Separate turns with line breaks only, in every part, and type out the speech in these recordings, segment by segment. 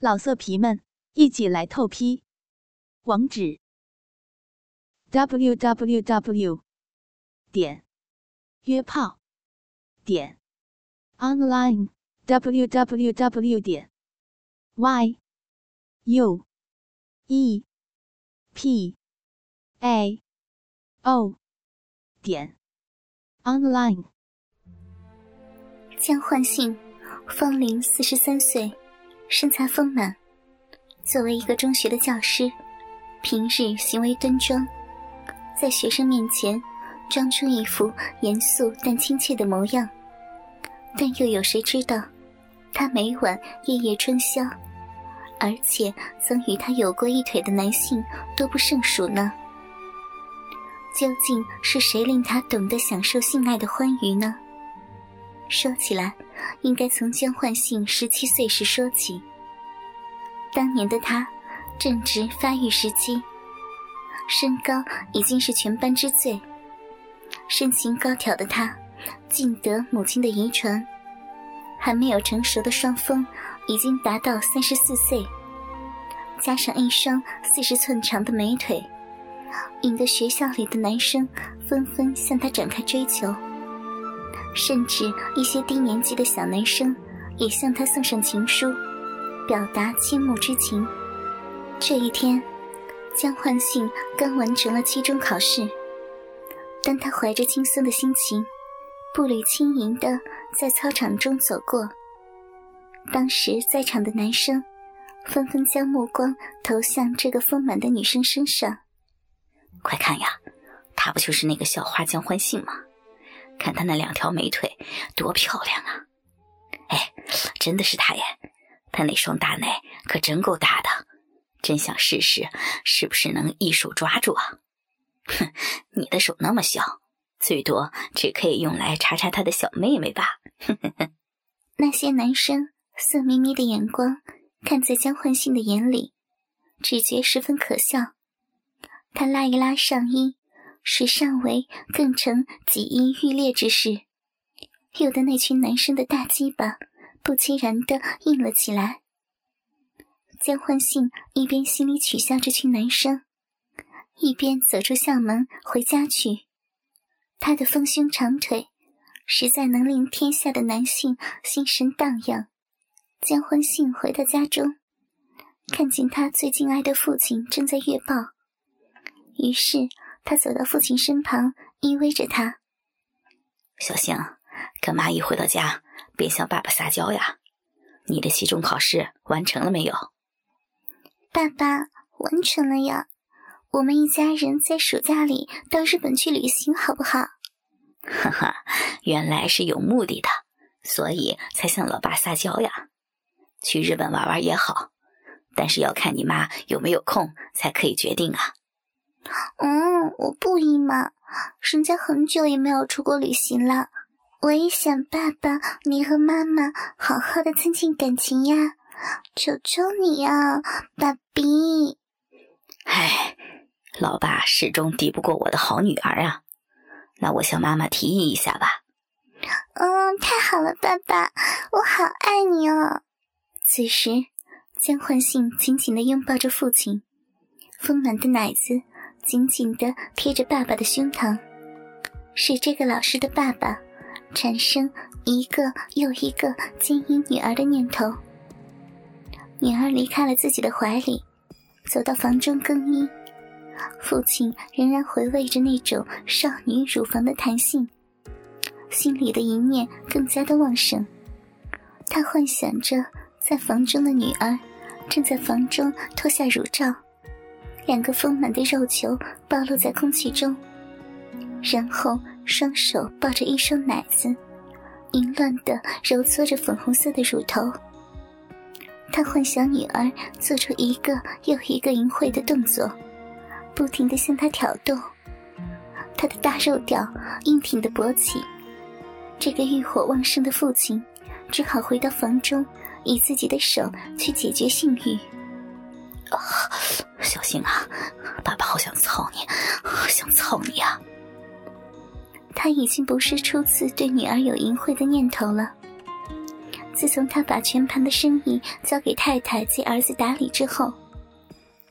老色皮们，一起来透批！网址：w w w 点约炮点 online w w w 点 y u e p a o 点 online。
江焕信，芳龄四十三岁。身材丰满，作为一个中学的教师，平日行为端庄，在学生面前装出一副严肃但亲切的模样。但又有谁知道，他每晚夜夜春宵，而且曾与他有过一腿的男性多不胜数呢？究竟是谁令他懂得享受性爱的欢愉呢？说起来，应该从江焕信十七岁时说起。当年的他正值发育时期，身高已经是全班之最，身形高挑的他，尽得母亲的遗传。还没有成熟的双峰已经达到三十四岁，加上一双四十寸长的美腿，引得学校里的男生纷纷向他展开追求。甚至一些低年级的小男生也向他送上情书，表达倾慕之情。这一天，江焕信刚完成了期中考试，当他怀着轻松的心情，步履轻盈地在操场中走过，当时在场的男生纷纷将目光投向这个丰满的女生身上。
快看呀，她不就是那个校花江焕信吗？看她那两条美腿，多漂亮啊！哎，真的是她耶！她那双大奶可真够大的，真想试试是不是能一手抓住啊！哼，你的手那么小，最多只可以用来查查她的小妹妹吧。
哼哼哼那些男生色眯眯的眼光看在江焕信的眼里，只觉十分可笑。他拉一拉上衣。使上围更成几阴欲裂之势，有的那群男生的大鸡巴不期然的硬了起来。江焕信一边心里取笑这群男生，一边走出校门回家去。他的丰胸长腿，实在能令天下的男性心神荡漾。江焕信回到家中，看见他最敬爱的父亲正在阅报，于是。他走到父亲身旁，依偎着他。
小星，干嘛一回到家便向爸爸撒娇呀？你的期中考试完成了没有？
爸爸，完成了呀。我们一家人在暑假里到日本去旅行，好不好？
哈哈，原来是有目的的，所以才向老爸撒娇呀。去日本玩玩也好，但是要看你妈有没有空才可以决定啊。
嗯，我不依嘛，人家很久也没有出国旅行了，我也想爸爸你和妈妈好好的增进感情呀，求求你呀，爸比。
唉，老爸始终敌不过我的好女儿啊，那我向妈妈提议一下吧。
嗯，太好了，爸爸，我好爱你哦。此时，江焕信紧紧的拥抱着父亲，丰满的奶子。紧紧地贴着爸爸的胸膛，使这个老实的爸爸产生一个又一个奸淫女儿的念头。女儿离开了自己的怀里，走到房中更衣，父亲仍然回味着那种少女乳房的弹性，心里的一念更加的旺盛。他幻想着，在房中的女儿正在房中脱下乳罩。两个丰满的肉球暴露在空气中，然后双手抱着一双奶子，淫乱地揉搓着粉红色的乳头。他幻想女儿做出一个又一个淫秽的动作，不停地向他挑逗。他的大肉屌硬挺的勃起，这个欲火旺盛的父亲只好回到房中，以自己的手去解决性欲。
啊，小心啊！爸爸好想操你，好想操你啊！
他已经不是初次对女儿有淫秽的念头了。自从他把全盘的生意交给太太及儿子打理之后，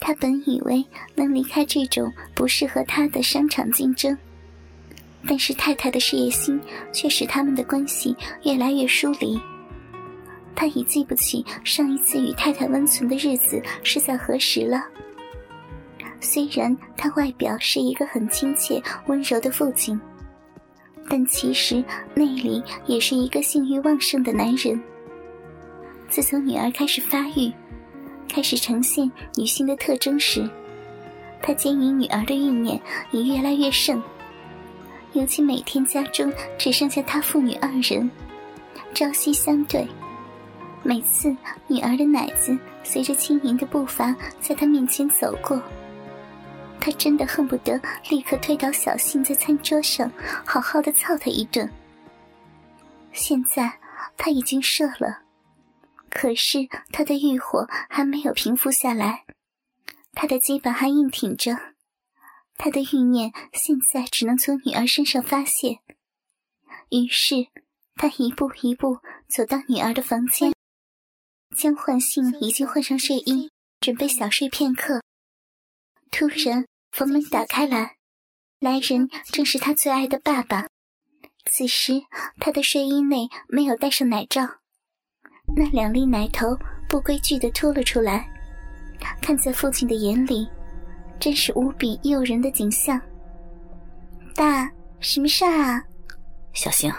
他本以为能离开这种不适合他的商场竞争，但是太太的事业心却使他们的关系越来越疏离。他已记不起上一次与太太温存的日子是在何时了。虽然他外表是一个很亲切温柔的父亲。但其实内里也是一个性欲旺盛的男人。自从女儿开始发育，开始呈现女性的特征时，他奸淫女儿的欲念也越来越盛。尤其每天家中只剩下他父女二人，朝夕相对，每次女儿的奶子随着轻盈的步伐在他面前走过。他真的恨不得立刻推倒小信在餐桌上，好好的操他一顿。现在他已经射了，可是他的欲火还没有平复下来，他的鸡巴还硬挺着，他的欲念现在只能从女儿身上发泄。于是他一步一步走到女儿的房间，江焕信已经换上睡衣，准备小睡片刻。突然。房门打开来，来人正是他最爱的爸爸。此时他的睡衣内没有戴上奶罩，那两粒奶头不规矩的凸了出来，看在父亲的眼里，真是无比诱人的景象。爸，什么事儿啊？
小星，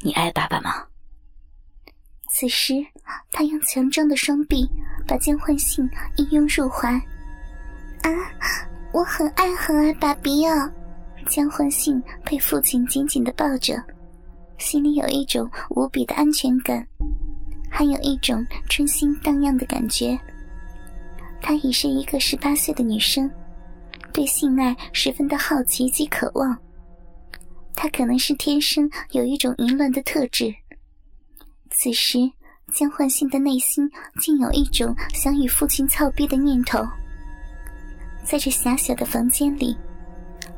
你爱爸爸吗？
此时他用强壮的双臂把江焕信一拥入怀。啊！我很爱很爱爸比哦，江焕信被父亲紧紧的抱着，心里有一种无比的安全感，还有一种春心荡漾的感觉。她已是一个十八岁的女生，对性爱十分的好奇及渴望。她可能是天生有一种淫乱的特质。此时，江焕信的内心竟有一种想与父亲操逼的念头。在这狭小的房间里，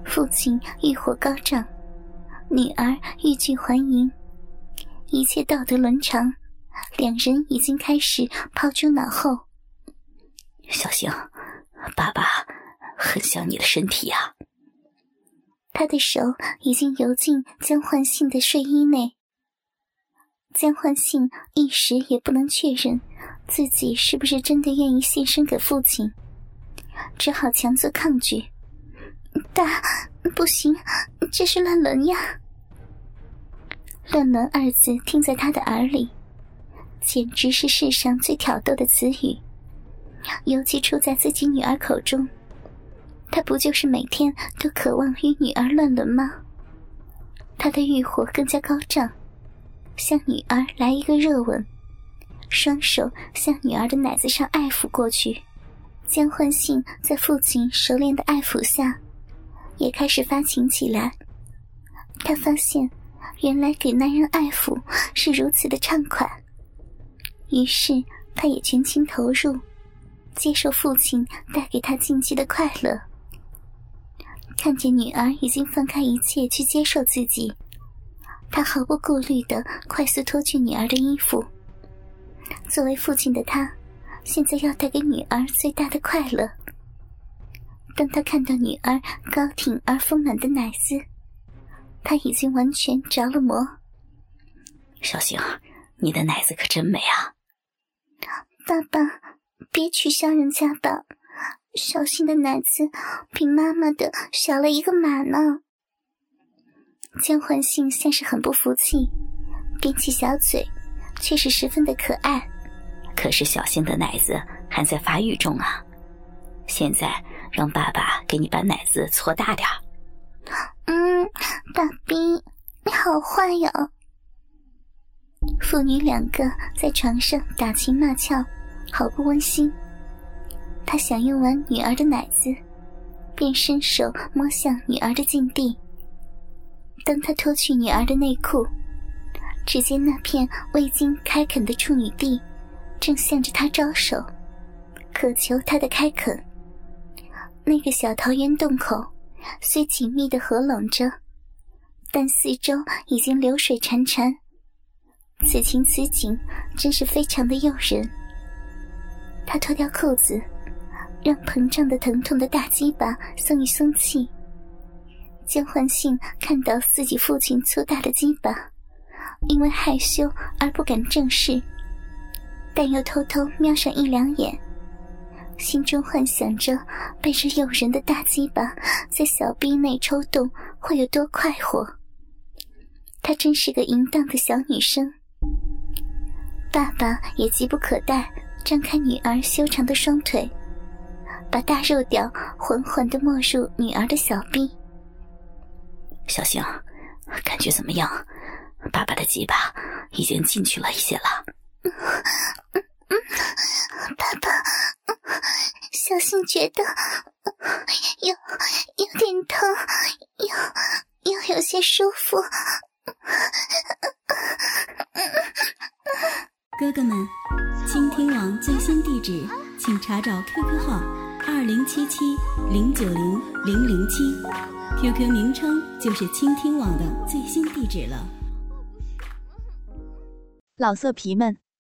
父亲欲火高涨，女儿欲拒还迎，一切道德伦常，两人已经开始抛诸脑后。
小星，爸爸很想你的身体呀。
他的手已经游进江焕信的睡衣内，江焕信一时也不能确认自己是不是真的愿意献身给父亲。只好强作抗拒。大，不行，这是乱伦呀！乱伦二字听在他的耳里，简直是世上最挑逗的词语。尤其出在自己女儿口中，他不就是每天都渴望与女儿乱伦吗？他的欲火更加高涨，向女儿来一个热吻，双手向女儿的奶子上爱抚过去。江焕信在父亲熟练的爱抚下，也开始发情起来。他发现，原来给男人爱抚是如此的畅快，于是他也全情投入，接受父亲带给他禁忌的快乐。看见女儿已经放开一切去接受自己，他毫不顾虑的快速脱去女儿的衣服。作为父亲的他。现在要带给女儿最大的快乐。当他看到女儿高挺而丰满的奶子，他已经完全着了魔。
小星，你的奶子可真美啊！
爸爸，别取笑人家吧，小星的奶子比妈妈的小了一个码呢。江焕信像是很不服气，扁起小嘴，却是十分的可爱。
可是小星的奶子还在发育中啊，现在让爸爸给你把奶子搓大点
嗯，大兵，你好坏呀！父女两个在床上打情骂俏，好不温馨。他享用完女儿的奶子，便伸手摸向女儿的禁地。当他脱去女儿的内裤，只见那片未经开垦的处女地。正向着他招手，渴求他的开垦。那个小桃源洞口虽紧密的合拢着，但四周已经流水潺潺，此情此景，真是非常的诱人。他脱掉裤子，让膨胀的疼痛的大鸡巴松一松气。江焕信看到自己父亲粗大的鸡巴，因为害羞而不敢正视，但又偷偷瞄上一两眼，心中幻想着被这诱人的大鸡巴在小臂内抽动会有多快活。她真是个淫荡的小女生。爸爸也急不可待，张开女儿修长的双腿，把大肉屌缓缓的没入女儿的小臂。
小星，感觉怎么样？爸爸的鸡巴已经进去了一些了。
爸爸，小新觉得有有点疼，又又有些舒服。
哥哥们，倾听网最新地址，请查找 QQ 号二零七七零九零零零七，QQ 名称就是倾听网的最新地址了。
老色皮们，